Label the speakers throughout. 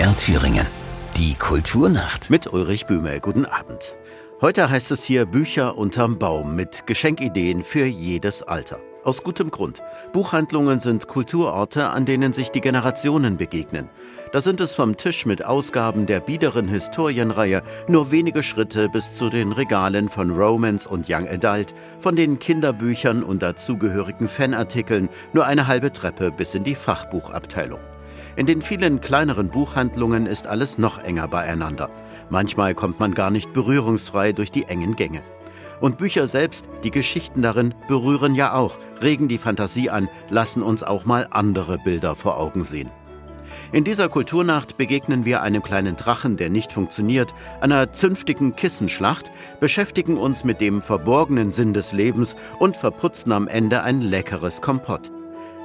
Speaker 1: MDR Thüringen. Die Kulturnacht.
Speaker 2: Mit Ulrich Böhme. Guten Abend. Heute heißt es hier Bücher unterm Baum mit Geschenkideen für jedes Alter. Aus gutem Grund. Buchhandlungen sind Kulturorte, an denen sich die Generationen begegnen. Da sind es vom Tisch mit Ausgaben der biederen Historienreihe nur wenige Schritte bis zu den Regalen von Romance und Young Adult, von den Kinderbüchern und dazugehörigen Fanartikeln nur eine halbe Treppe bis in die Fachbuchabteilung. In den vielen kleineren Buchhandlungen ist alles noch enger beieinander. Manchmal kommt man gar nicht berührungsfrei durch die engen Gänge. Und Bücher selbst, die Geschichten darin, berühren ja auch, regen die Fantasie an, lassen uns auch mal andere Bilder vor Augen sehen. In dieser Kulturnacht begegnen wir einem kleinen Drachen, der nicht funktioniert, einer zünftigen Kissenschlacht, beschäftigen uns mit dem verborgenen Sinn des Lebens und verputzen am Ende ein leckeres Kompott.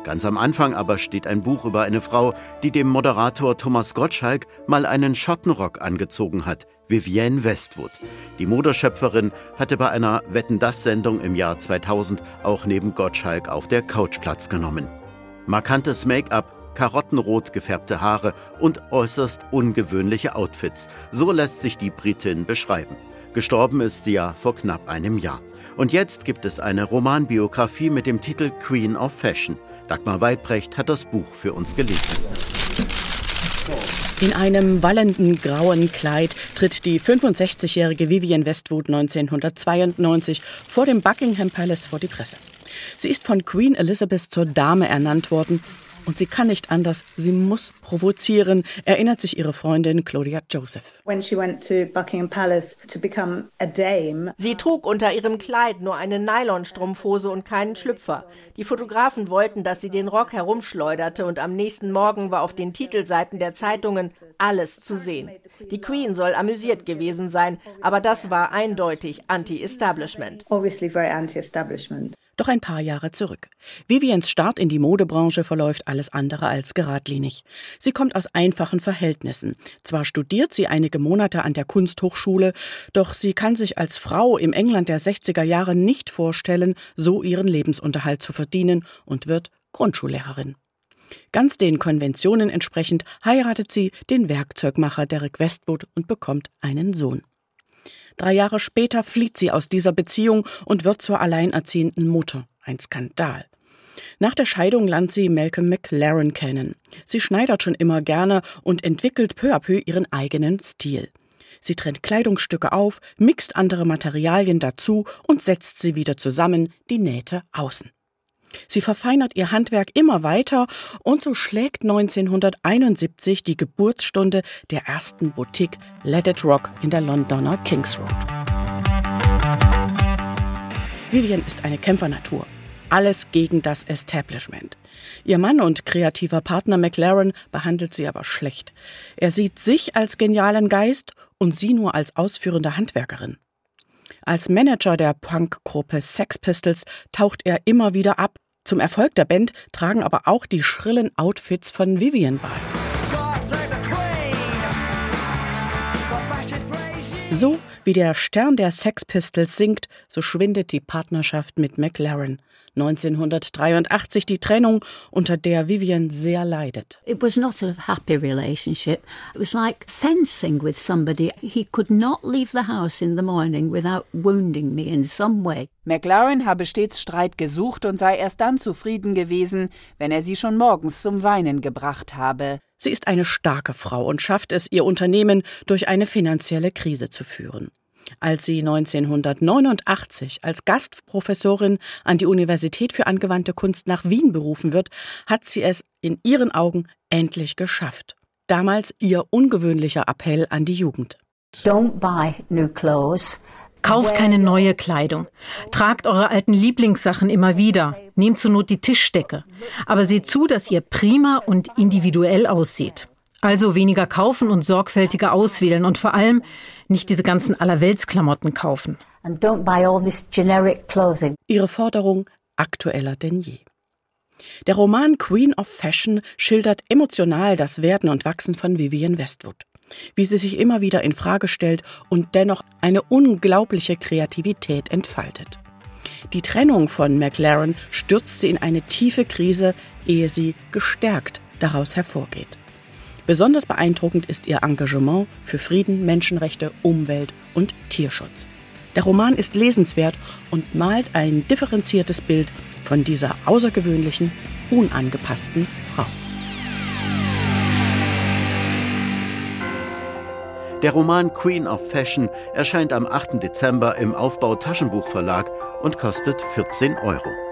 Speaker 2: Ganz am Anfang aber steht ein Buch über eine Frau, die dem Moderator Thomas Gottschalk mal einen Schottenrock angezogen hat, Vivienne Westwood. Die Modeschöpferin hatte bei einer Wetten-Das-Sendung im Jahr 2000 auch neben Gottschalk auf der Couch Platz genommen. Markantes Make-up, karottenrot gefärbte Haare und äußerst ungewöhnliche Outfits. So lässt sich die Britin beschreiben. Gestorben ist sie ja vor knapp einem Jahr. Und jetzt gibt es eine Romanbiografie mit dem Titel Queen of Fashion. Dagmar Weidbrecht hat das Buch für uns gelesen.
Speaker 3: In einem wallenden grauen Kleid tritt die 65-jährige Vivienne Westwood 1992 vor dem Buckingham Palace vor die Presse. Sie ist von Queen Elizabeth zur Dame ernannt worden und sie kann nicht anders, sie muss provozieren, erinnert sich ihre Freundin Claudia Joseph.
Speaker 4: Sie trug unter ihrem Kleid nur eine Nylonstrumpfhose und keinen Schlüpfer. Die Fotografen wollten, dass sie den Rock herumschleuderte und am nächsten Morgen war auf den Titelseiten der Zeitungen alles zu sehen. Die Queen soll amüsiert gewesen sein, aber das war eindeutig anti-establishment.
Speaker 3: Doch ein paar Jahre zurück. Viviens Start in die Modebranche verläuft alles andere als geradlinig. Sie kommt aus einfachen Verhältnissen. Zwar studiert sie einige Monate an der Kunsthochschule, doch sie kann sich als Frau im England der 60er Jahre nicht vorstellen, so ihren Lebensunterhalt zu verdienen und wird Grundschullehrerin. Ganz den Konventionen entsprechend heiratet sie den Werkzeugmacher Derek Westwood und bekommt einen Sohn. Drei Jahre später flieht sie aus dieser Beziehung und wird zur alleinerziehenden Mutter. Ein Skandal. Nach der Scheidung lernt sie Malcolm McLaren kennen. Sie schneidert schon immer gerne und entwickelt peu à peu ihren eigenen Stil. Sie trennt Kleidungsstücke auf, mixt andere Materialien dazu und setzt sie wieder zusammen, die Nähte außen. Sie verfeinert ihr Handwerk immer weiter und so schlägt 1971 die Geburtsstunde der ersten Boutique Let It Rock in der Londoner Kings Road. Vivian ist eine Kämpfernatur. Alles gegen das Establishment. Ihr Mann und kreativer Partner McLaren behandelt sie aber schlecht. Er sieht sich als genialen Geist und sie nur als ausführende Handwerkerin. Als Manager der Punkgruppe Sex Pistols taucht er immer wieder ab zum Erfolg der Band tragen aber auch die schrillen Outfits von Vivian bei. So wie der Stern der Sex Pistols singt, so schwindet die Partnerschaft mit McLaren. 1983 die Trennung, unter der Vivian sehr leidet.
Speaker 5: It was not a happy relationship. It was like fencing with somebody. He could not leave the house in the morning without wounding me in some way.
Speaker 6: McLaren habe stets Streit gesucht und sei erst dann zufrieden gewesen, wenn er sie schon morgens zum Weinen gebracht habe.
Speaker 3: Sie ist eine starke Frau und schafft es, ihr Unternehmen durch eine finanzielle Krise zu führen. Als sie 1989 als Gastprofessorin an die Universität für angewandte Kunst nach Wien berufen wird, hat sie es in ihren Augen endlich geschafft. Damals ihr ungewöhnlicher Appell an die Jugend.
Speaker 5: Don't buy new clothes.
Speaker 7: Kauft keine neue Kleidung. Tragt eure alten Lieblingssachen immer wieder. Nehmt zur Not die Tischdecke. Aber seht zu, dass ihr prima und individuell aussieht. Also weniger kaufen und sorgfältiger auswählen und vor allem nicht diese ganzen Allerweltsklamotten kaufen.
Speaker 3: Ihre Forderung aktueller denn je. Der Roman Queen of Fashion schildert emotional das Werden und Wachsen von Vivienne Westwood. Wie sie sich immer wieder in Frage stellt und dennoch eine unglaubliche Kreativität entfaltet. Die Trennung von McLaren stürzt sie in eine tiefe Krise, ehe sie gestärkt daraus hervorgeht. Besonders beeindruckend ist ihr Engagement für Frieden, Menschenrechte, Umwelt und Tierschutz. Der Roman ist lesenswert und malt ein differenziertes Bild von dieser außergewöhnlichen, unangepassten Frau.
Speaker 2: Der Roman Queen of Fashion erscheint am 8. Dezember im Aufbau Taschenbuchverlag und kostet 14 Euro.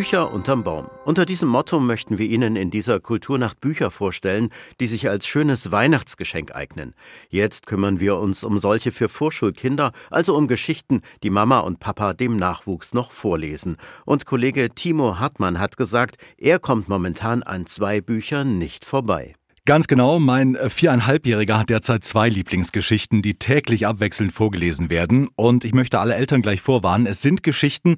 Speaker 2: Bücher unterm Baum. Unter diesem Motto möchten wir Ihnen in dieser Kulturnacht Bücher vorstellen, die sich als schönes Weihnachtsgeschenk eignen. Jetzt kümmern wir uns um solche für Vorschulkinder, also um Geschichten, die Mama und Papa dem Nachwuchs noch vorlesen. Und Kollege Timo Hartmann hat gesagt, er kommt momentan an zwei Büchern nicht vorbei.
Speaker 8: Ganz genau, mein äh, viereinhalbjähriger hat derzeit zwei Lieblingsgeschichten, die täglich abwechselnd vorgelesen werden. Und ich möchte alle Eltern gleich vorwarnen, es sind Geschichten,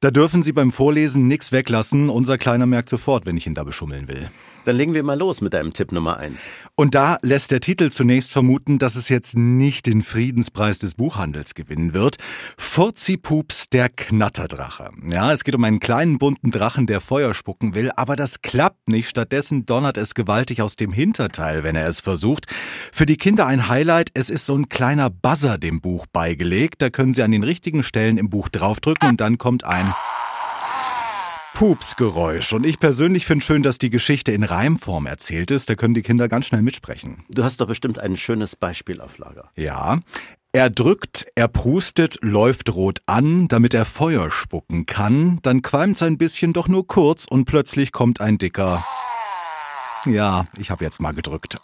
Speaker 8: da dürfen Sie beim Vorlesen nichts weglassen. Unser Kleiner merkt sofort, wenn ich ihn da beschummeln will.
Speaker 2: Dann legen wir mal los mit deinem Tipp Nummer eins.
Speaker 8: Und da lässt der Titel zunächst vermuten, dass es jetzt nicht den Friedenspreis des Buchhandels gewinnen wird. Furzipups, der Knatterdrache. Ja, es geht um einen kleinen bunten Drachen, der Feuer spucken will, aber das klappt nicht. Stattdessen donnert es gewaltig aus dem Hinterteil, wenn er es versucht. Für die Kinder ein Highlight, es ist so ein kleiner Buzzer dem Buch beigelegt. Da können sie an den richtigen Stellen im Buch draufdrücken und dann kommt ein Pupsgeräusch. Und ich persönlich finde schön, dass die Geschichte in Reimform erzählt ist. Da können die Kinder ganz schnell mitsprechen.
Speaker 2: Du hast doch bestimmt ein schönes Beispiel auf Lager.
Speaker 8: Ja. Er drückt, er prustet, läuft rot an, damit er Feuer spucken kann. Dann qualmt's ein bisschen, doch nur kurz und plötzlich kommt ein dicker ja, ich habe jetzt mal gedrückt.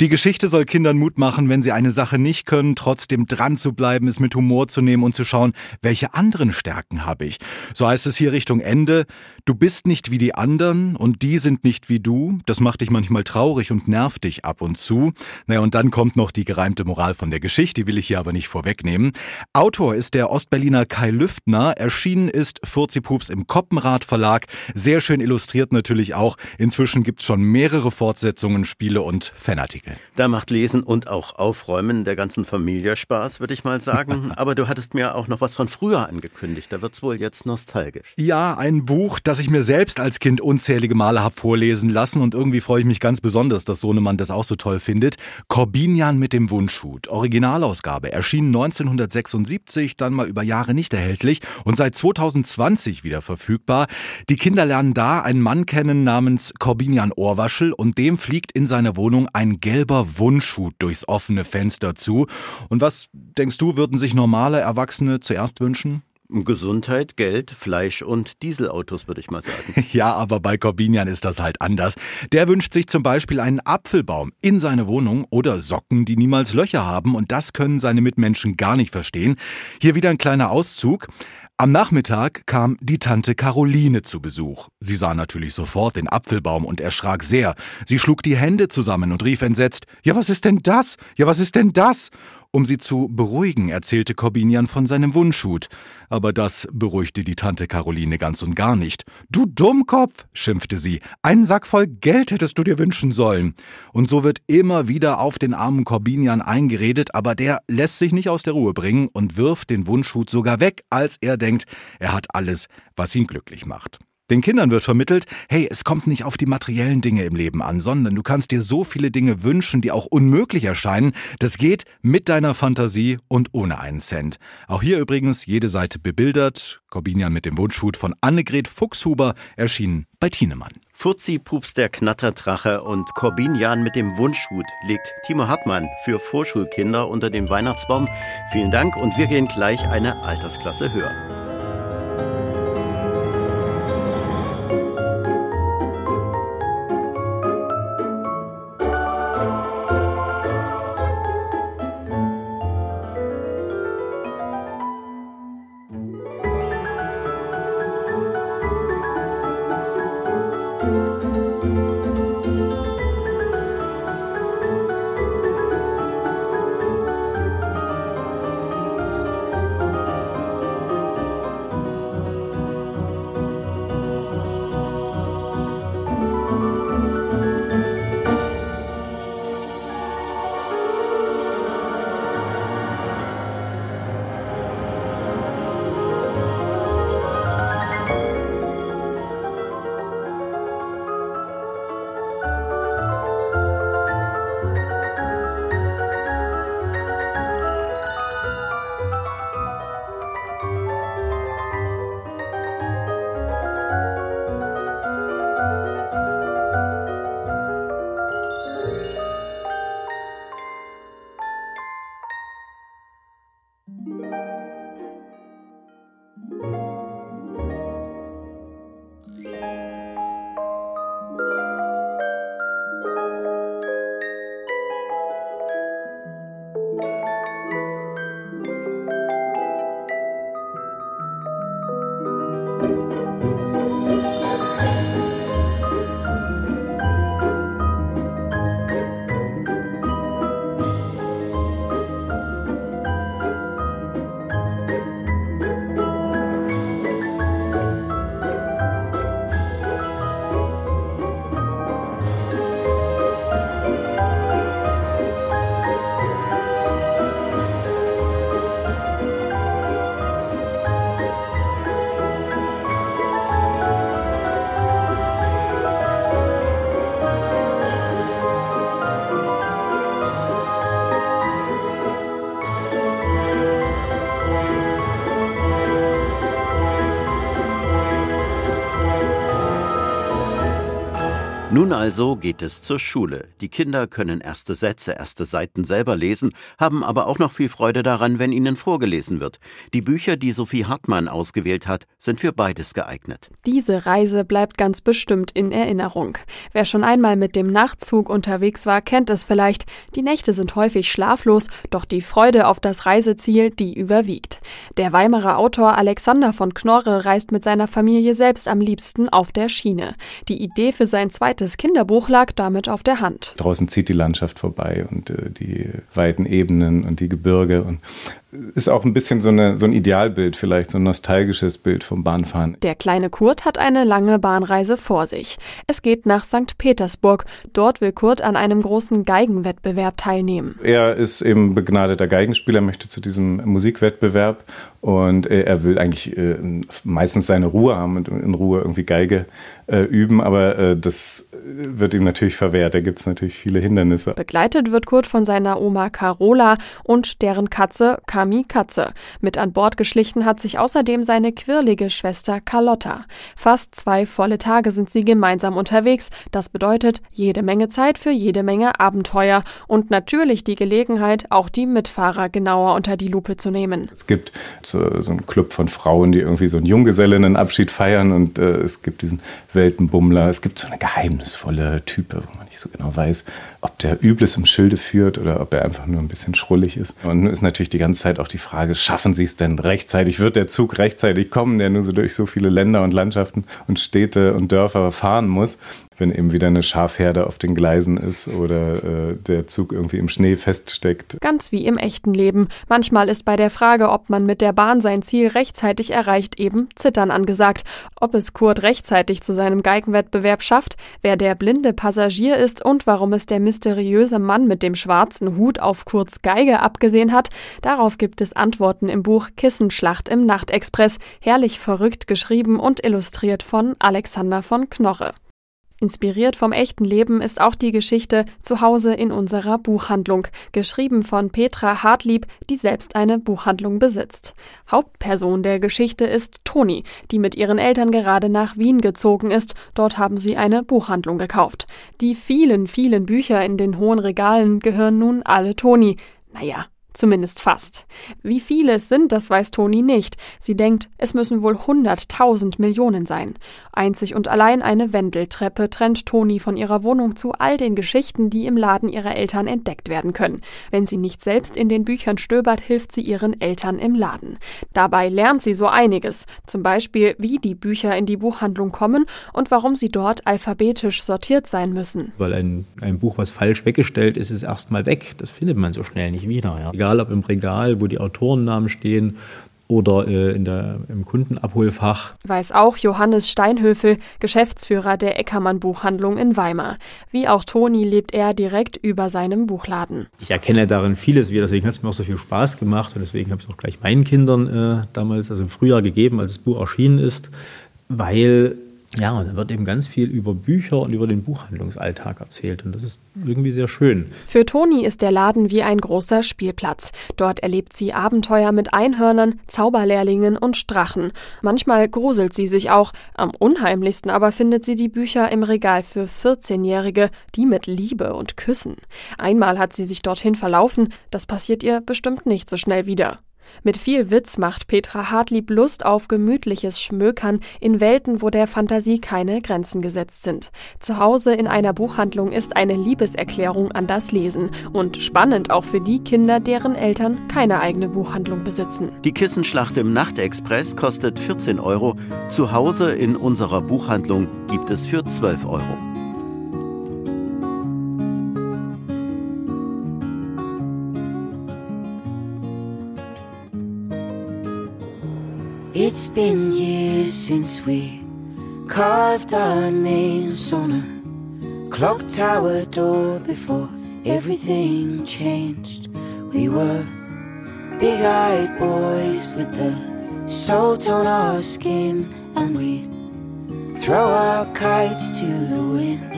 Speaker 8: Die Geschichte soll Kindern Mut machen, wenn sie eine Sache nicht können, trotzdem dran zu bleiben, es mit Humor zu nehmen und zu schauen, welche anderen Stärken habe ich. So heißt es hier Richtung Ende. Du bist nicht wie die anderen und die sind nicht wie du. Das macht dich manchmal traurig und nervt dich ab und zu. Naja, und dann kommt noch die gereimte Moral von der Geschichte, die will ich hier aber nicht vorwegnehmen. Autor ist der Ostberliner Kai Lüftner. Erschienen ist Furzipups im Koppenrad Verlag. Sehr schön illustriert natürlich auch. Inzwischen gibt's schon mehrere Fortsetzungen, Spiele und Fanartikel.
Speaker 2: Da macht Lesen und auch Aufräumen der ganzen Familie Spaß, würde ich mal sagen. Aber du hattest mir auch noch was von früher angekündigt. Da wird's wohl jetzt nostalgisch.
Speaker 8: Ja, ein Buch, das ich mir selbst als Kind unzählige Male habe vorlesen lassen und irgendwie freue ich mich ganz besonders, dass Sohnemann das auch so toll findet. Corbinian mit dem Wunschhut. Originalausgabe. Erschien 1976, dann mal über Jahre nicht erhältlich und seit 2020 wieder verfügbar. Die Kinder lernen da einen Mann kennen namens Corbinian Ohrwaschel und dem fliegt in seiner Wohnung ein gelber Wunschhut durchs offene Fenster zu. Und was denkst du, würden sich normale Erwachsene zuerst wünschen?
Speaker 2: Gesundheit, Geld, Fleisch und Dieselautos, würde ich mal sagen.
Speaker 8: Ja, aber bei Corbinian ist das halt anders. Der wünscht sich zum Beispiel einen Apfelbaum in seine Wohnung oder Socken, die niemals Löcher haben und das können seine Mitmenschen gar nicht verstehen. Hier wieder ein kleiner Auszug. Am Nachmittag kam die Tante Caroline zu Besuch. Sie sah natürlich sofort den Apfelbaum und erschrak sehr. Sie schlug die Hände zusammen und rief entsetzt, Ja, was ist denn das? Ja, was ist denn das? Um sie zu beruhigen, erzählte Corbinian von seinem Wunschhut. Aber das beruhigte die Tante Caroline ganz und gar nicht. Du Dummkopf, schimpfte sie, einen Sack voll Geld hättest du dir wünschen sollen. Und so wird immer wieder auf den armen Corbinian eingeredet, aber der lässt sich nicht aus der Ruhe bringen und wirft den Wunschhut sogar weg, als er denkt, er hat alles, was ihn glücklich macht. Den Kindern wird vermittelt, hey, es kommt nicht auf die materiellen Dinge im Leben an, sondern du kannst dir so viele Dinge wünschen, die auch unmöglich erscheinen. Das geht mit deiner Fantasie und ohne einen Cent. Auch hier übrigens jede Seite bebildert. Corbinian mit dem Wunschhut von Annegret Fuchshuber erschienen bei Tienemann.
Speaker 2: Furzi Pups der Knatterdrache und Corbinian mit dem Wunschhut legt Timo Hartmann für Vorschulkinder unter dem Weihnachtsbaum. Vielen Dank und wir gehen gleich eine Altersklasse höher. Nun also geht es zur Schule. Die Kinder können erste Sätze, erste Seiten selber lesen, haben aber auch noch viel Freude daran, wenn ihnen vorgelesen wird. Die Bücher, die Sophie Hartmann ausgewählt hat, sind für beides geeignet.
Speaker 9: Diese Reise bleibt ganz bestimmt in Erinnerung. Wer schon einmal mit dem Nachtzug unterwegs war, kennt es vielleicht. Die Nächte sind häufig schlaflos, doch die Freude auf das Reiseziel, die überwiegt. Der Weimarer Autor Alexander von Knorre reist mit seiner Familie selbst am liebsten auf der Schiene. Die Idee für sein zweites das Kinderbuch lag damit auf der Hand.
Speaker 10: Draußen zieht die Landschaft vorbei und äh, die weiten Ebenen und die Gebirge und ist auch ein bisschen so, eine, so ein Idealbild, vielleicht so ein nostalgisches Bild vom Bahnfahren.
Speaker 9: Der kleine Kurt hat eine lange Bahnreise vor sich. Es geht nach St. Petersburg. Dort will Kurt an einem großen Geigenwettbewerb teilnehmen.
Speaker 10: Er ist eben begnadeter Geigenspieler, möchte zu diesem Musikwettbewerb und er will eigentlich äh, meistens seine Ruhe haben und in Ruhe irgendwie Geige äh, üben, aber äh, das wird ihm natürlich verwehrt. Da gibt es natürlich viele Hindernisse.
Speaker 9: Begleitet wird Kurt von seiner Oma Carola und deren Katze Kami Katze. Mit an Bord geschlichen hat sich außerdem seine quirlige Schwester Carlotta. Fast zwei volle Tage sind sie gemeinsam unterwegs. Das bedeutet jede Menge Zeit für jede Menge Abenteuer und natürlich die Gelegenheit, auch die Mitfahrer genauer unter die Lupe zu nehmen.
Speaker 10: Es gibt so, so einen Club von Frauen, die irgendwie so einen Junggesellinnenabschied feiern und äh, es gibt diesen Weltenbummler. Es gibt so eine geheimnisvolle Type, wo man nicht so genau weiß, ob der Übles im Schilde führt oder ob er einfach nur ein bisschen schrullig ist. Und nun ist natürlich die ganze Zeit auch die Frage, schaffen sie es denn rechtzeitig? Wird der Zug rechtzeitig kommen, der nur so durch so viele Länder und Landschaften und Städte und Dörfer fahren muss? Wenn eben wieder eine Schafherde auf den Gleisen ist oder äh, der Zug irgendwie im Schnee feststeckt.
Speaker 9: Ganz wie im echten Leben. Manchmal ist bei der Frage, ob man mit der Bahn sein Ziel rechtzeitig erreicht, eben Zittern angesagt. Ob es Kurt rechtzeitig zu seinem Geigenwettbewerb schafft, wer der blinde Passagier ist und warum es der mysteriöse Mann mit dem schwarzen Hut auf Kurts Geige abgesehen hat, darauf gibt es Antworten im Buch Kissenschlacht im Nachtexpress, herrlich verrückt geschrieben und illustriert von Alexander von Knoche. Inspiriert vom echten Leben ist auch die Geschichte Zuhause in unserer Buchhandlung, geschrieben von Petra Hartlieb, die selbst eine Buchhandlung besitzt. Hauptperson der Geschichte ist Toni, die mit ihren Eltern gerade nach Wien gezogen ist. Dort haben sie eine Buchhandlung gekauft. Die vielen, vielen Bücher in den hohen Regalen gehören nun alle Toni. Naja, Zumindest fast. Wie viele es sind, das weiß Toni nicht. Sie denkt, es müssen wohl hunderttausend Millionen sein. Einzig und allein eine Wendeltreppe trennt Toni von ihrer Wohnung zu all den Geschichten, die im Laden ihrer Eltern entdeckt werden können. Wenn sie nicht selbst in den Büchern stöbert, hilft sie ihren Eltern im Laden. Dabei lernt sie so einiges. Zum Beispiel, wie die Bücher in die Buchhandlung kommen und warum sie dort alphabetisch sortiert sein müssen.
Speaker 11: Weil ein, ein Buch, was falsch weggestellt ist, ist erstmal weg. Das findet man so schnell nicht wieder. Ja egal ob im Regal, wo die Autorennamen stehen oder äh, in der, im Kundenabholfach.
Speaker 9: Weiß auch Johannes Steinhöfel, Geschäftsführer der Eckermann Buchhandlung in Weimar. Wie auch Toni lebt er direkt über seinem Buchladen.
Speaker 11: Ich erkenne darin vieles wieder, deswegen hat es mir auch so viel Spaß gemacht und deswegen habe ich es auch gleich meinen Kindern äh, damals, also im Frühjahr gegeben, als das Buch erschienen ist, weil ja, und da wird eben ganz viel über Bücher und über den Buchhandlungsalltag erzählt. Und das ist irgendwie sehr schön.
Speaker 9: Für Toni ist der Laden wie ein großer Spielplatz. Dort erlebt sie Abenteuer mit Einhörnern, Zauberlehrlingen und Strachen. Manchmal gruselt sie sich auch. Am unheimlichsten aber findet sie die Bücher im Regal für 14-Jährige, die mit Liebe und Küssen. Einmal hat sie sich dorthin verlaufen. Das passiert ihr bestimmt nicht so schnell wieder. Mit viel Witz macht Petra Hartlieb Lust auf gemütliches Schmökern in Welten, wo der Fantasie keine Grenzen gesetzt sind. Zu Hause in einer Buchhandlung ist eine Liebeserklärung an das Lesen und spannend auch für die Kinder, deren Eltern keine eigene Buchhandlung besitzen.
Speaker 12: Die Kissenschlacht im Nachtexpress kostet 14 Euro. Zu Hause in unserer Buchhandlung gibt es für 12 Euro. It's been years since we carved our names on a clock tower door before everything changed. We were big eyed boys with the salt on our skin, and we'd throw our kites to the wind.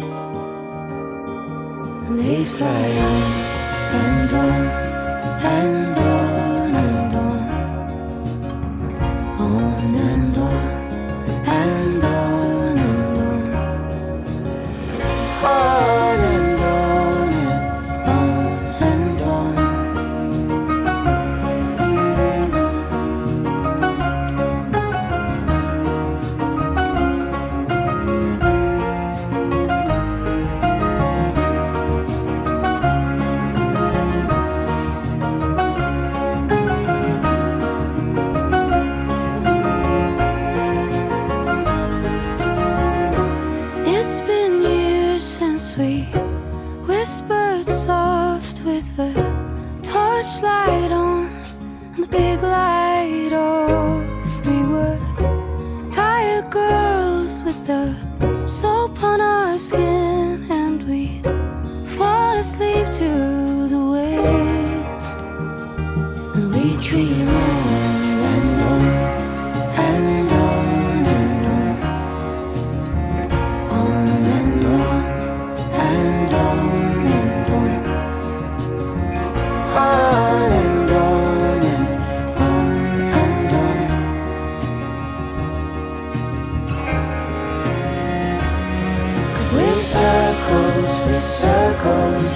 Speaker 12: And they'd fly on and on and on.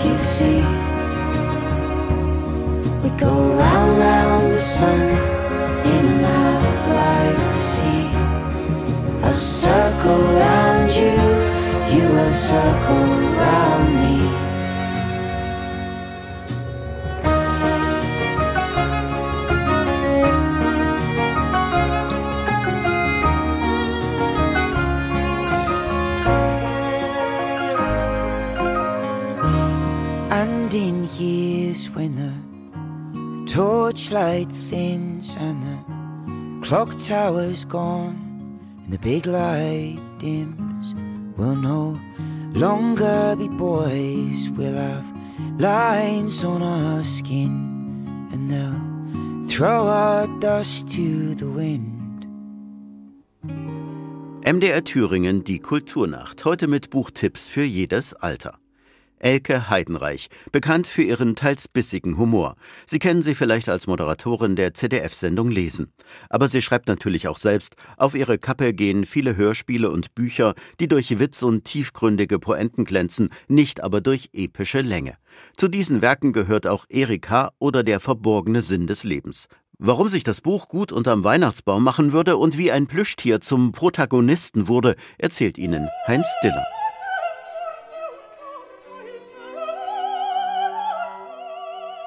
Speaker 12: you see. We go round, round the sun, in and out like the sea. I'll circle round you, you will circle round me. Years when the torchlight thins and the clock tower's gone and the big light dims, we'll no longer be boys. We'll have lines on our skin and they'll throw our dust to the wind.
Speaker 2: MDR Thüringen, die Kulturnacht. Heute mit Buchtipps für jedes Alter. Elke Heidenreich, bekannt für ihren teils bissigen Humor. Sie kennen sie vielleicht als Moderatorin der ZDF-Sendung Lesen. Aber sie schreibt natürlich auch selbst. Auf ihre Kappe gehen viele Hörspiele und Bücher, die durch Witz und tiefgründige Poenten glänzen, nicht aber durch epische Länge. Zu diesen Werken gehört auch Erika oder der verborgene Sinn des Lebens. Warum sich das Buch gut unterm Weihnachtsbaum machen würde und wie ein Plüschtier zum Protagonisten wurde, erzählt Ihnen Heinz Diller.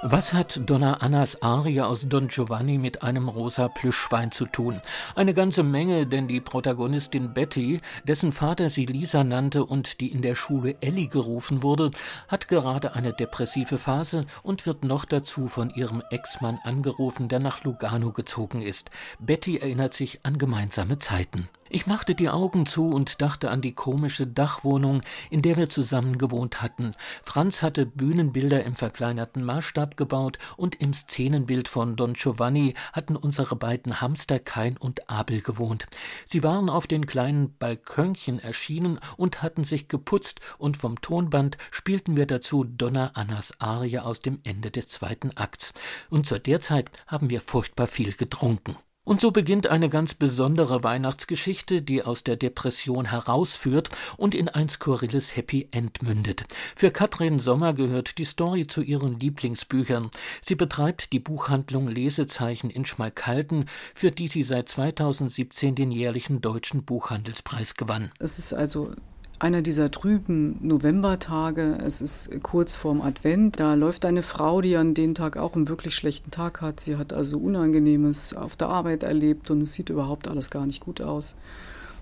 Speaker 13: Was hat Donna Annas Arie aus Don Giovanni mit einem rosa Plüschschwein zu tun? Eine ganze Menge, denn die Protagonistin Betty, dessen Vater sie Lisa nannte und die in der Schule Ellie gerufen wurde, hat gerade eine depressive Phase und wird noch dazu von ihrem Ex-Mann angerufen, der nach Lugano gezogen ist. Betty erinnert sich an gemeinsame Zeiten. Ich machte die Augen zu und dachte an die komische Dachwohnung, in der wir zusammen gewohnt hatten. Franz hatte Bühnenbilder im verkleinerten Maßstab gebaut und im Szenenbild von Don Giovanni hatten unsere beiden Hamster Kain und Abel gewohnt. Sie waren auf den kleinen Balkönchen erschienen und hatten sich geputzt und vom Tonband spielten wir dazu Donna Annas Arie aus dem Ende des zweiten Akts. Und zu der Zeit haben wir furchtbar viel getrunken. Und so beginnt eine ganz besondere Weihnachtsgeschichte, die aus der Depression herausführt und in ein skurriles Happy End mündet. Für Katrin Sommer gehört die Story zu ihren Lieblingsbüchern. Sie betreibt die Buchhandlung Lesezeichen in Schmalkalden, für die sie seit 2017 den jährlichen Deutschen Buchhandelspreis gewann.
Speaker 14: Es ist also einer dieser trüben Novembertage. Es ist kurz vorm Advent. Da läuft eine Frau, die an dem Tag auch einen wirklich schlechten Tag hat. Sie hat also Unangenehmes auf der Arbeit erlebt und es sieht überhaupt alles gar nicht gut aus.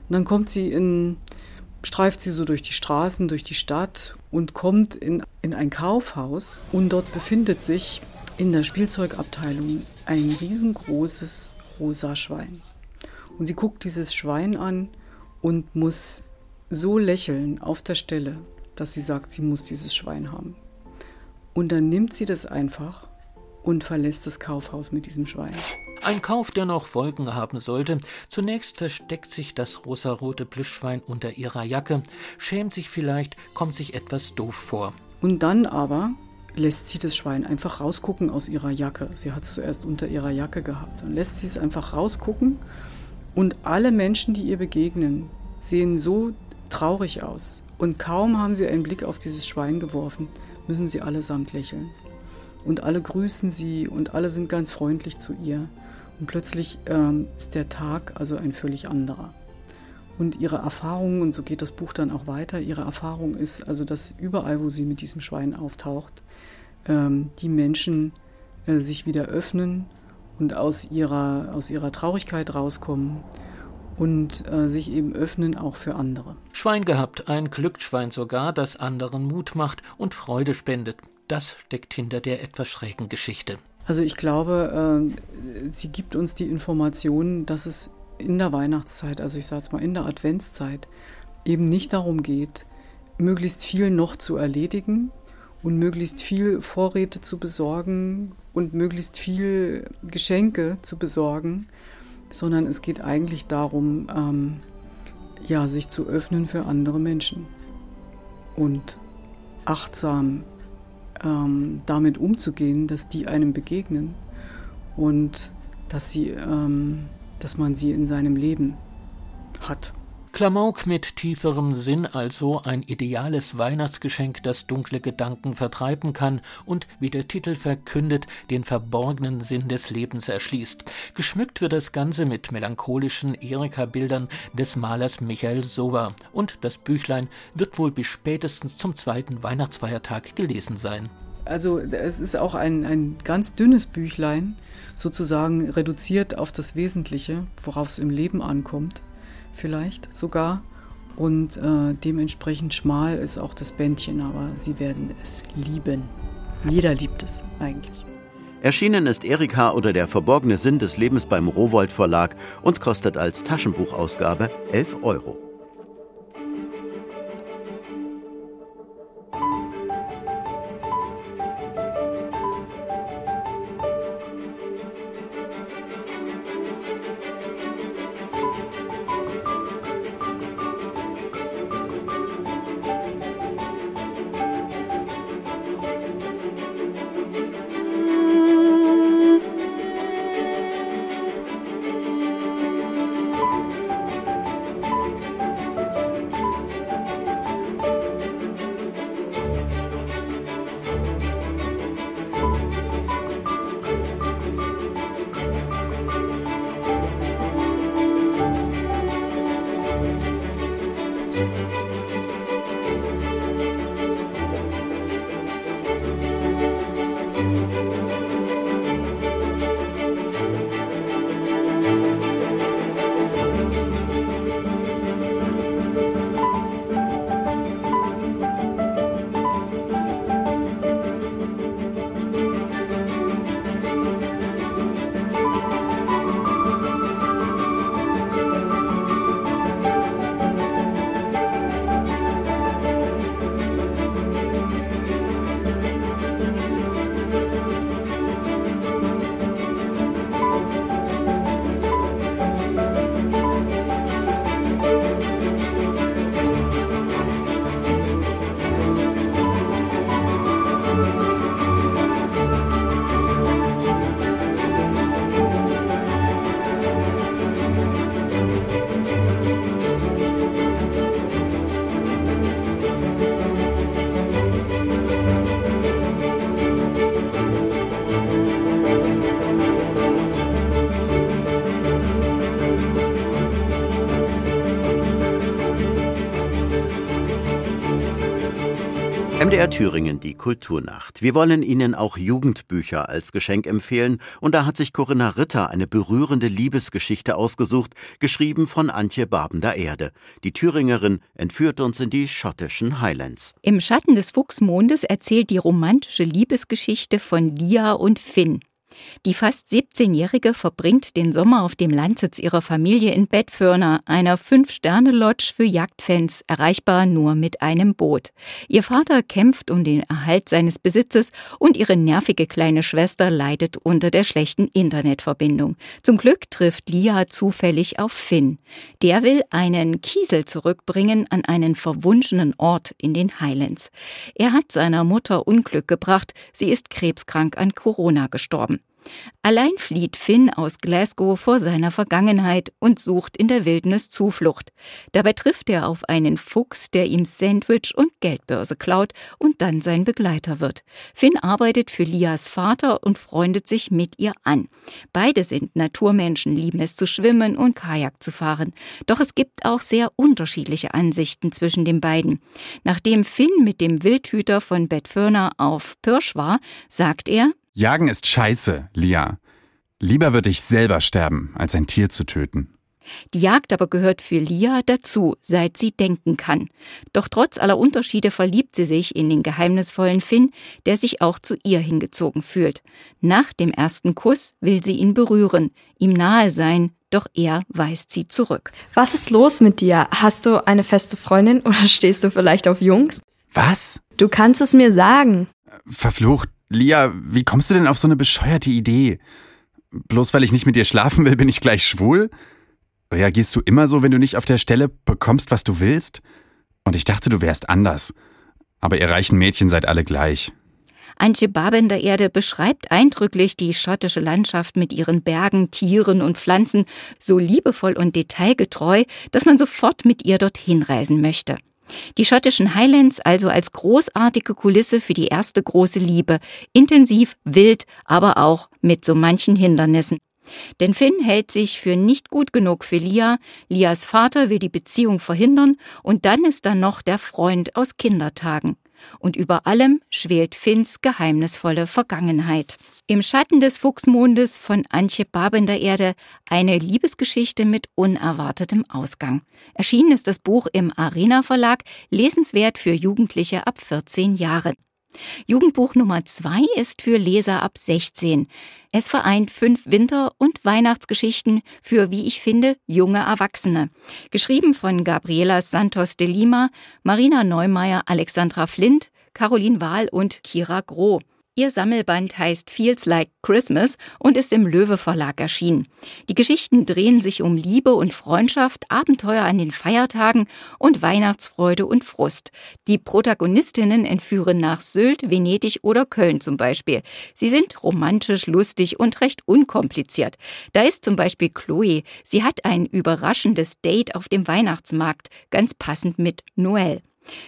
Speaker 14: Und dann kommt sie in, streift sie so durch die Straßen, durch die Stadt und kommt in, in ein Kaufhaus und dort befindet sich in der Spielzeugabteilung ein riesengroßes rosa Schwein. Und sie guckt dieses Schwein an und muss so lächeln auf der Stelle, dass sie sagt, sie muss dieses Schwein haben. Und dann nimmt sie das einfach und verlässt das Kaufhaus mit diesem Schwein.
Speaker 13: Ein Kauf, der noch Folgen haben sollte. Zunächst versteckt sich das rosarote Plüschschwein unter ihrer Jacke, schämt sich vielleicht, kommt sich etwas doof vor.
Speaker 14: Und dann aber lässt sie das Schwein einfach rausgucken aus ihrer Jacke. Sie hat es zuerst unter ihrer Jacke gehabt. Und lässt sie es einfach rausgucken. Und alle Menschen, die ihr begegnen, sehen so traurig aus. Und kaum haben sie einen Blick auf dieses Schwein geworfen, müssen sie allesamt lächeln. Und alle grüßen sie und alle sind ganz freundlich zu ihr. Und plötzlich ähm, ist der Tag also ein völlig anderer. Und ihre Erfahrung, und so geht das Buch dann auch weiter, ihre Erfahrung ist also, dass überall, wo sie mit diesem Schwein auftaucht, ähm, die Menschen äh, sich wieder öffnen und aus ihrer, aus ihrer Traurigkeit rauskommen und äh, sich eben öffnen auch für andere.
Speaker 13: Schwein gehabt, ein Glücksschwein sogar, das anderen Mut macht und Freude spendet. Das steckt hinter der etwas schrägen Geschichte.
Speaker 14: Also ich glaube, äh, sie gibt uns die Information, dass es in der Weihnachtszeit, also ich sage es mal in der Adventszeit, eben nicht darum geht, möglichst viel noch zu erledigen und möglichst viel Vorräte zu besorgen und möglichst viel Geschenke zu besorgen, sondern es geht eigentlich darum, ähm, ja, sich zu öffnen für andere Menschen und achtsam ähm, damit umzugehen, dass die einem begegnen und dass sie, ähm, dass man sie in seinem Leben hat.
Speaker 13: Klamauk mit tieferem Sinn also ein ideales Weihnachtsgeschenk, das dunkle Gedanken vertreiben kann und, wie der Titel verkündet, den verborgenen Sinn des Lebens erschließt. Geschmückt wird das Ganze mit melancholischen Erika-Bildern des Malers Michael Sober und das Büchlein wird wohl bis spätestens zum zweiten Weihnachtsfeiertag gelesen sein.
Speaker 14: Also es ist auch ein, ein ganz dünnes Büchlein, sozusagen reduziert auf das Wesentliche, worauf es im Leben ankommt, vielleicht sogar. Und äh, dementsprechend schmal ist auch das Bändchen, aber Sie werden es lieben. Jeder liebt es eigentlich.
Speaker 2: Erschienen ist Erika oder der verborgene Sinn des Lebens beim Rowold Verlag und kostet als Taschenbuchausgabe 11 Euro. MDR Thüringen, die Kulturnacht. Wir wollen Ihnen auch Jugendbücher als Geschenk empfehlen und da hat sich Corinna Ritter eine berührende Liebesgeschichte ausgesucht, geschrieben von Antje Barbender Erde. Die Thüringerin entführt uns in die schottischen Highlands.
Speaker 15: Im Schatten des Fuchsmondes erzählt die romantische Liebesgeschichte von Lia und Finn. Die fast 17-Jährige verbringt den Sommer auf dem Landsitz ihrer Familie in Bedfurner, einer Fünf-Sterne-Lodge für Jagdfans, erreichbar nur mit einem Boot. Ihr Vater kämpft um den Erhalt seines Besitzes und ihre nervige kleine Schwester leidet unter der schlechten Internetverbindung. Zum Glück trifft Lia zufällig auf Finn. Der will einen Kiesel zurückbringen an einen verwunschenen Ort in den Highlands. Er hat seiner Mutter Unglück gebracht, sie ist krebskrank an Corona gestorben. Allein flieht Finn aus Glasgow vor seiner Vergangenheit und sucht in der Wildnis Zuflucht. Dabei trifft er auf einen Fuchs, der ihm Sandwich und Geldbörse klaut und dann sein Begleiter wird. Finn arbeitet für Lias Vater und freundet sich mit ihr an. Beide sind Naturmenschen, lieben es zu schwimmen und Kajak zu fahren. Doch es gibt auch sehr unterschiedliche Ansichten zwischen den beiden. Nachdem Finn mit dem Wildhüter von Bedfurner auf Pirsch war, sagt er,
Speaker 16: Jagen ist scheiße, Lia. Lieber würde ich selber sterben, als ein Tier zu töten.
Speaker 15: Die Jagd aber gehört für Lia dazu, seit sie denken kann. Doch trotz aller Unterschiede verliebt sie sich in den geheimnisvollen Finn, der sich auch zu ihr hingezogen fühlt. Nach dem ersten Kuss will sie ihn berühren, ihm nahe sein, doch er weist sie zurück.
Speaker 9: Was ist los mit dir? Hast du eine feste Freundin oder stehst du vielleicht auf Jungs?
Speaker 16: Was?
Speaker 9: Du kannst es mir sagen.
Speaker 16: Verflucht, Lia, wie kommst du denn auf so eine bescheuerte Idee? Bloß weil ich nicht mit dir schlafen will, bin ich gleich schwul? Reagierst du immer so, wenn du nicht auf der Stelle bekommst, was du willst? Und ich dachte, du wärst anders. Aber ihr reichen Mädchen seid alle gleich.
Speaker 15: Antje Babender-Erde beschreibt eindrücklich die schottische Landschaft mit ihren Bergen, Tieren und Pflanzen so liebevoll und detailgetreu, dass man sofort mit ihr dorthin reisen möchte. Die schottischen Highlands also als großartige Kulisse für die erste große Liebe, intensiv, wild, aber auch mit so manchen Hindernissen. Denn Finn hält sich für nicht gut genug für Lia, Lias Vater will die Beziehung verhindern und dann ist da noch der Freund aus Kindertagen und über allem schwelt Finns geheimnisvolle Vergangenheit. Im Schatten des Fuchsmondes von Antje Babender-Erde eine Liebesgeschichte mit unerwartetem Ausgang. Erschienen ist das Buch im Arena Verlag, lesenswert für Jugendliche ab 14 Jahren. Jugendbuch Nummer zwei ist für Leser ab 16. Es vereint fünf Winter- und Weihnachtsgeschichten für, wie ich finde, junge Erwachsene. Geschrieben von Gabriela Santos de Lima, Marina Neumeier, Alexandra Flint, Caroline Wahl und Kira Groh. Ihr Sammelband heißt Feels Like Christmas und ist im Löwe Verlag erschienen. Die Geschichten drehen sich um Liebe und Freundschaft, Abenteuer an den Feiertagen und Weihnachtsfreude und Frust. Die Protagonistinnen entführen nach Sylt, Venedig oder Köln zum Beispiel. Sie sind romantisch, lustig und recht unkompliziert. Da ist zum Beispiel Chloe. Sie hat ein überraschendes Date auf dem Weihnachtsmarkt, ganz passend mit Noel.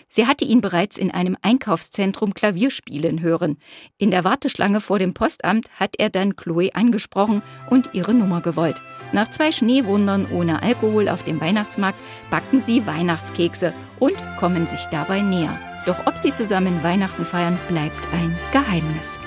Speaker 15: Sie hatte ihn bereits in einem Einkaufszentrum Klavier spielen hören. In der Warteschlange vor dem Postamt hat er dann Chloe angesprochen und ihre Nummer gewollt. Nach zwei Schneewundern ohne Alkohol auf dem Weihnachtsmarkt backen sie Weihnachtskekse und kommen sich dabei näher. Doch ob sie zusammen Weihnachten feiern, bleibt ein Geheimnis.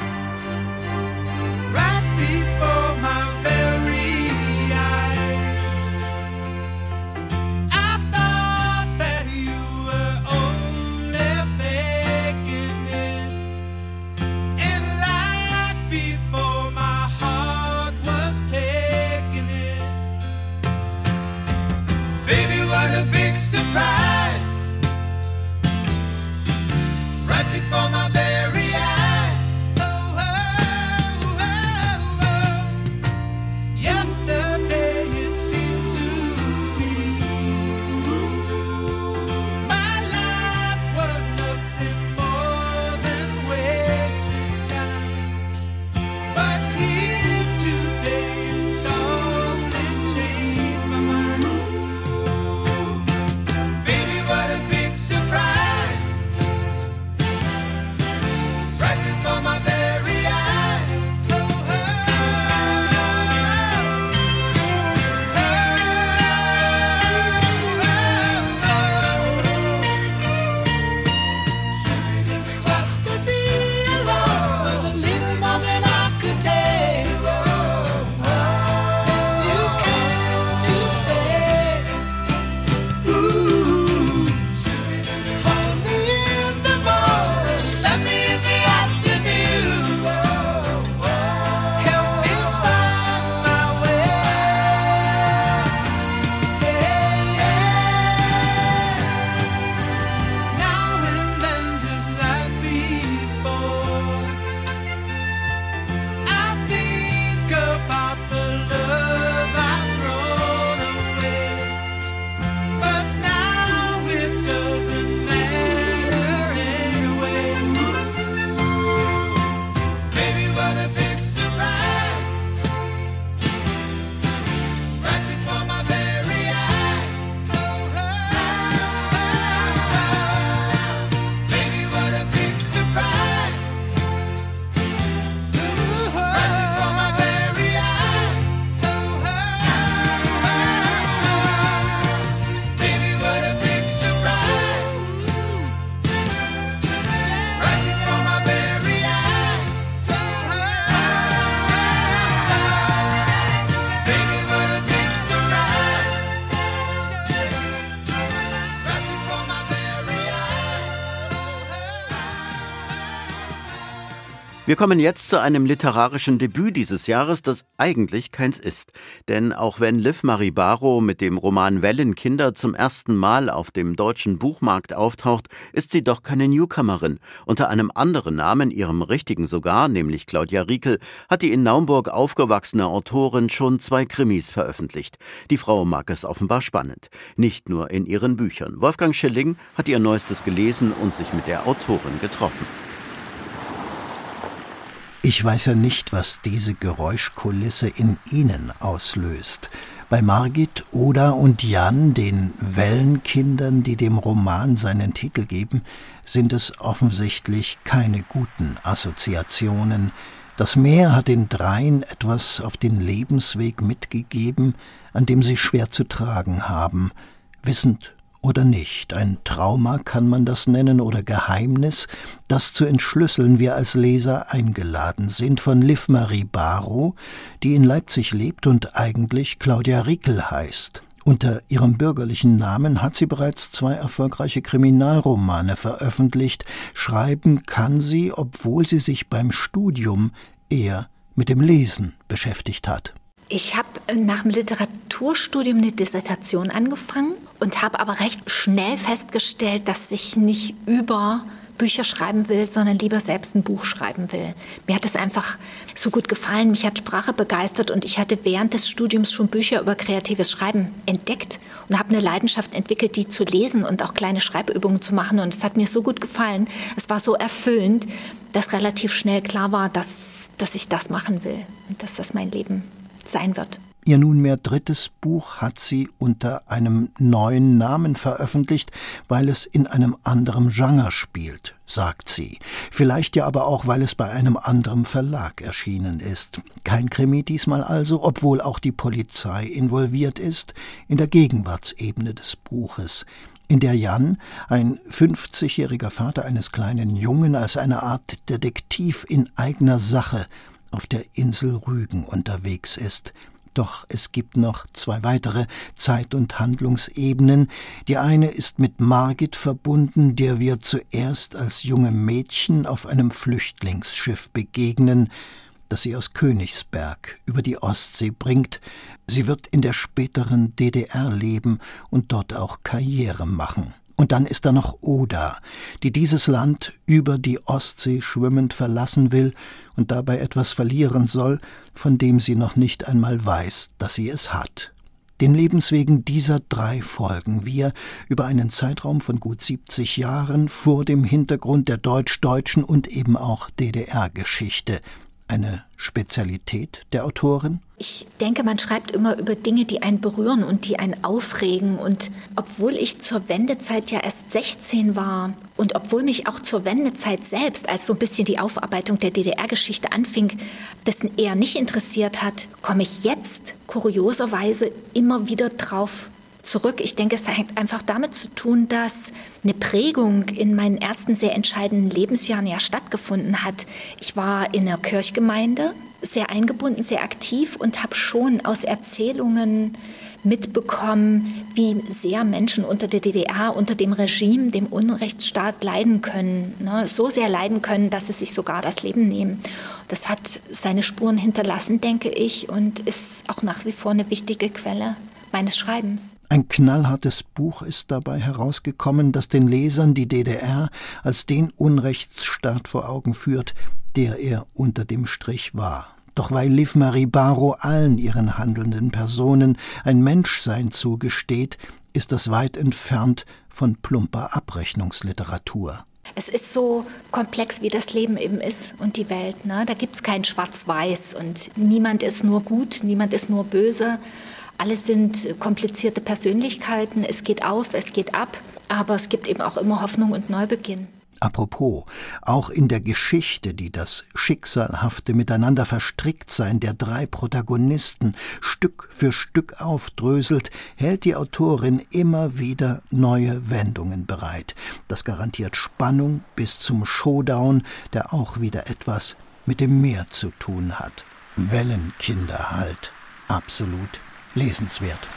Speaker 2: Wir kommen jetzt zu einem literarischen Debüt dieses Jahres, das eigentlich keins ist. Denn auch wenn Liv Marie Barrow mit dem Roman Wellenkinder zum ersten Mal auf dem deutschen Buchmarkt auftaucht, ist sie doch keine Newcomerin. Unter einem anderen Namen, ihrem richtigen sogar, nämlich Claudia Riekel, hat die in Naumburg aufgewachsene Autorin schon zwei Krimis veröffentlicht. Die Frau mag es offenbar spannend. Nicht nur in ihren Büchern. Wolfgang Schilling hat ihr Neuestes gelesen und sich mit der Autorin getroffen.
Speaker 17: Ich weiß ja nicht, was diese Geräuschkulisse in Ihnen auslöst. Bei Margit, Oda und Jan, den Wellenkindern, die dem Roman seinen Titel geben, sind es offensichtlich keine guten Assoziationen. Das Meer hat den Dreien etwas auf den Lebensweg mitgegeben, an dem sie schwer zu tragen haben, wissend oder nicht, ein Trauma kann man das nennen oder Geheimnis, das zu entschlüsseln wir als Leser eingeladen sind von Liv Marie Barrow, die in Leipzig lebt und eigentlich Claudia Riekel heißt. Unter ihrem bürgerlichen Namen hat sie bereits zwei erfolgreiche Kriminalromane veröffentlicht. Schreiben kann sie, obwohl sie sich beim Studium eher mit dem Lesen beschäftigt hat.
Speaker 18: Ich habe nach dem Literaturstudium eine Dissertation angefangen und habe aber recht schnell festgestellt, dass ich nicht über Bücher schreiben will, sondern lieber selbst ein Buch schreiben will. Mir hat es einfach so gut gefallen, mich hat Sprache begeistert und ich hatte während des Studiums schon Bücher über kreatives Schreiben entdeckt und habe eine Leidenschaft entwickelt, die zu lesen und auch kleine Schreibübungen zu machen und es hat mir so gut gefallen, es war so erfüllend, dass relativ schnell klar war, dass, dass ich das machen will und dass das mein Leben sein wird.
Speaker 17: Ihr nunmehr drittes Buch hat sie unter einem neuen Namen veröffentlicht, weil es in einem anderen Genre spielt, sagt sie. Vielleicht ja aber auch, weil es bei einem anderen Verlag erschienen ist. Kein Krimi diesmal also, obwohl auch die Polizei involviert ist, in der Gegenwartsebene des Buches in der Jan, ein 50-jähriger Vater eines kleinen Jungen, als eine Art Detektiv in eigener Sache auf der Insel Rügen unterwegs ist. Doch es gibt noch zwei weitere Zeit- und Handlungsebenen. Die eine ist mit Margit verbunden, der wir zuerst als junge Mädchen auf einem Flüchtlingsschiff begegnen, das sie aus Königsberg über die Ostsee bringt. Sie wird in der späteren DDR leben und dort auch Karriere machen. Und dann ist da noch Oda, die dieses Land über die Ostsee schwimmend verlassen will und dabei etwas verlieren soll, von dem sie noch nicht einmal weiß, dass sie es hat. Den Lebenswegen dieser drei folgen wir über einen Zeitraum von gut 70 Jahren vor dem Hintergrund der deutsch-deutschen und eben auch DDR-Geschichte, eine Spezialität der Autorin?
Speaker 18: Ich denke, man schreibt immer über Dinge, die einen berühren und die einen aufregen. Und obwohl ich zur Wendezeit ja erst 16 war und obwohl mich auch zur Wendezeit selbst, als so ein bisschen die Aufarbeitung der DDR-Geschichte anfing, dessen eher nicht interessiert hat, komme ich jetzt kurioserweise immer wieder drauf zurück. Ich denke, es hängt einfach damit zu tun, dass eine Prägung in meinen ersten sehr entscheidenden Lebensjahren ja stattgefunden hat. Ich war in der Kirchgemeinde sehr eingebunden, sehr aktiv und habe schon aus Erzählungen mitbekommen, wie sehr Menschen unter der DDR, unter dem Regime, dem Unrechtsstaat leiden können. Ne? So sehr leiden können, dass sie sich sogar das Leben nehmen. Das hat seine Spuren hinterlassen, denke ich, und ist auch nach wie vor eine wichtige Quelle meines Schreibens.
Speaker 17: Ein knallhartes Buch ist dabei herausgekommen, das den Lesern die DDR als den Unrechtsstaat vor Augen führt, der er unter dem Strich war. Doch weil Liv Marie Barrow allen ihren handelnden Personen ein Menschsein zugesteht, ist das weit entfernt von plumper Abrechnungsliteratur.
Speaker 18: Es ist so komplex, wie das Leben eben ist und die Welt. Ne? Da gibt es kein Schwarz-Weiß und niemand ist nur gut, niemand ist nur böse. Alles sind komplizierte Persönlichkeiten. Es geht auf, es geht ab, aber es gibt eben auch immer Hoffnung und Neubeginn.
Speaker 17: Apropos, auch in der Geschichte, die das schicksalhafte Miteinander Verstricktsein der drei Protagonisten Stück für Stück aufdröselt, hält die Autorin immer wieder neue Wendungen bereit. Das garantiert Spannung bis zum Showdown, der auch wieder etwas mit dem Meer zu tun hat. Wellenkinder halt. Absolut lesenswert.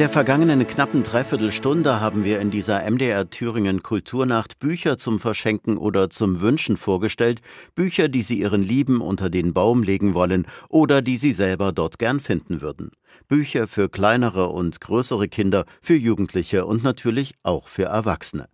Speaker 2: Der vergangenen knappen Dreiviertelstunde haben wir in dieser MDR Thüringen Kulturnacht Bücher zum Verschenken oder zum Wünschen vorgestellt, Bücher, die Sie Ihren Lieben unter den Baum legen wollen oder die Sie selber dort gern finden würden. Bücher für kleinere und größere Kinder, für Jugendliche und natürlich auch für Erwachsene.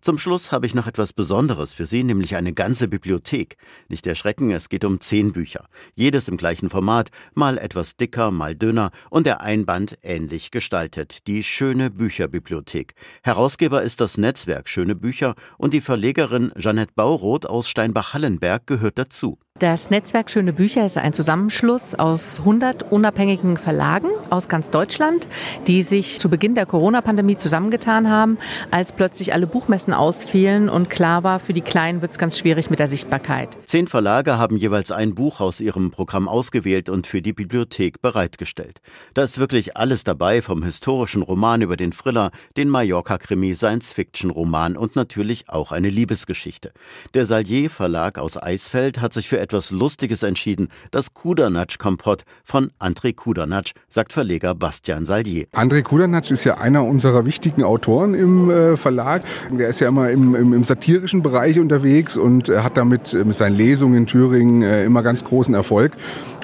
Speaker 2: Zum Schluss habe ich noch etwas Besonderes für Sie, nämlich eine ganze Bibliothek. Nicht erschrecken, es geht um zehn Bücher. Jedes im gleichen Format, mal etwas dicker, mal dünner und der Einband ähnlich gestaltet. Die Schöne Bücherbibliothek. Herausgeber ist das Netzwerk Schöne Bücher und die Verlegerin Jeanette Bauroth aus Steinbach-Hallenberg gehört dazu.
Speaker 19: Das Netzwerk Schöne Bücher ist ein Zusammenschluss aus 100 unabhängigen Verlagen aus ganz Deutschland, die sich zu Beginn der Corona-Pandemie zusammengetan haben, als plötzlich alle Buchmessen ausfielen und klar war, für die Kleinen wird es ganz schwierig mit der Sichtbarkeit.
Speaker 2: Zehn Verlage haben jeweils ein Buch aus ihrem Programm ausgewählt und für die Bibliothek bereitgestellt. Da ist wirklich alles dabei, vom historischen Roman über den Thriller, den Mallorca-Krimi, Science-Fiction-Roman und natürlich auch eine Liebesgeschichte. Der Salier Verlag aus Eisfeld hat sich für etwas Lustiges entschieden, das Kudernatsch-Kompott von André Kudernatsch, sagt Verleger Bastian Salier.
Speaker 20: André Kudernatsch ist ja einer unserer wichtigen Autoren im äh, Verlag. Der ist ja immer im, im, im satirischen Bereich unterwegs und äh, hat damit äh, mit seinen Lesungen in Thüringen immer ganz großen Erfolg.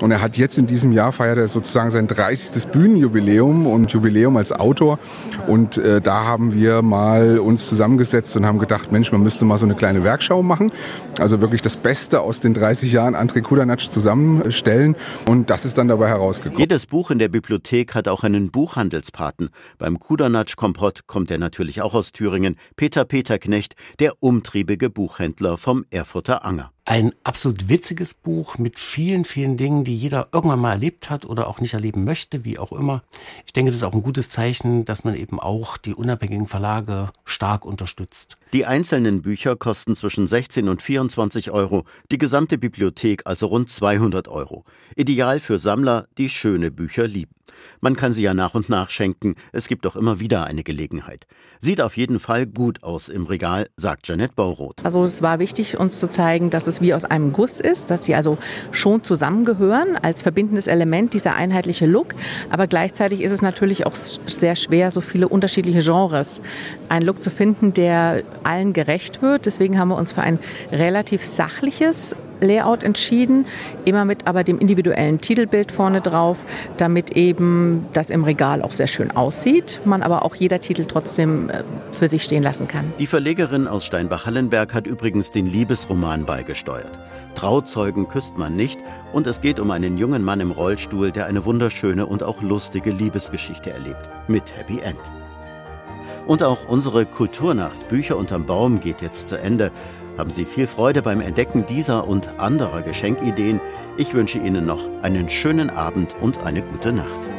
Speaker 20: Und er hat jetzt in diesem Jahr feiert er sozusagen sein 30. Bühnenjubiläum und Jubiläum als Autor. Und da haben wir mal uns zusammengesetzt und haben gedacht, Mensch, man müsste mal so eine kleine Werkschau machen. Also wirklich das Beste aus den 30 30 Jahren André Kudanatsch zusammenstellen und das ist dann dabei herausgekommen.
Speaker 2: Jedes Buch in der Bibliothek hat auch einen Buchhandelspaten. Beim Kudanatsch-Kompott kommt er natürlich auch aus Thüringen, Peter Peterknecht, der umtriebige Buchhändler vom Erfurter Anger
Speaker 21: ein absolut witziges Buch mit vielen, vielen Dingen, die jeder irgendwann mal erlebt hat oder auch nicht erleben möchte, wie auch immer. Ich denke, das ist auch ein gutes Zeichen, dass man eben auch die unabhängigen Verlage stark unterstützt.
Speaker 2: Die einzelnen Bücher kosten zwischen 16 und 24 Euro, die gesamte Bibliothek also rund 200 Euro. Ideal für Sammler, die schöne Bücher lieben. Man kann sie ja nach und nach schenken, es gibt doch immer wieder eine Gelegenheit. Sieht auf jeden Fall gut aus im Regal, sagt Janette Bauroth.
Speaker 19: Also es war wichtig, uns zu zeigen, dass es wie aus einem Guss ist, dass sie also schon zusammengehören als verbindendes Element, dieser einheitliche Look. Aber gleichzeitig ist es natürlich auch sehr schwer, so viele unterschiedliche Genres, einen Look zu finden, der allen gerecht wird. Deswegen haben wir uns für ein relativ sachliches Layout entschieden, immer mit aber dem individuellen Titelbild vorne drauf, damit eben das im Regal auch sehr schön aussieht, man aber auch jeder Titel trotzdem äh, für sich stehen lassen kann.
Speaker 2: Die Verlegerin aus Steinbach-Hallenberg hat übrigens den Liebesroman beigesteuert. Trauzeugen küsst man nicht und es geht um einen jungen Mann im Rollstuhl, der eine wunderschöne und auch lustige Liebesgeschichte erlebt. Mit Happy End. Und auch unsere Kulturnacht Bücher unterm Baum geht jetzt zu Ende. Haben Sie viel Freude beim Entdecken dieser und anderer Geschenkideen. Ich wünsche Ihnen noch einen schönen Abend und eine gute Nacht.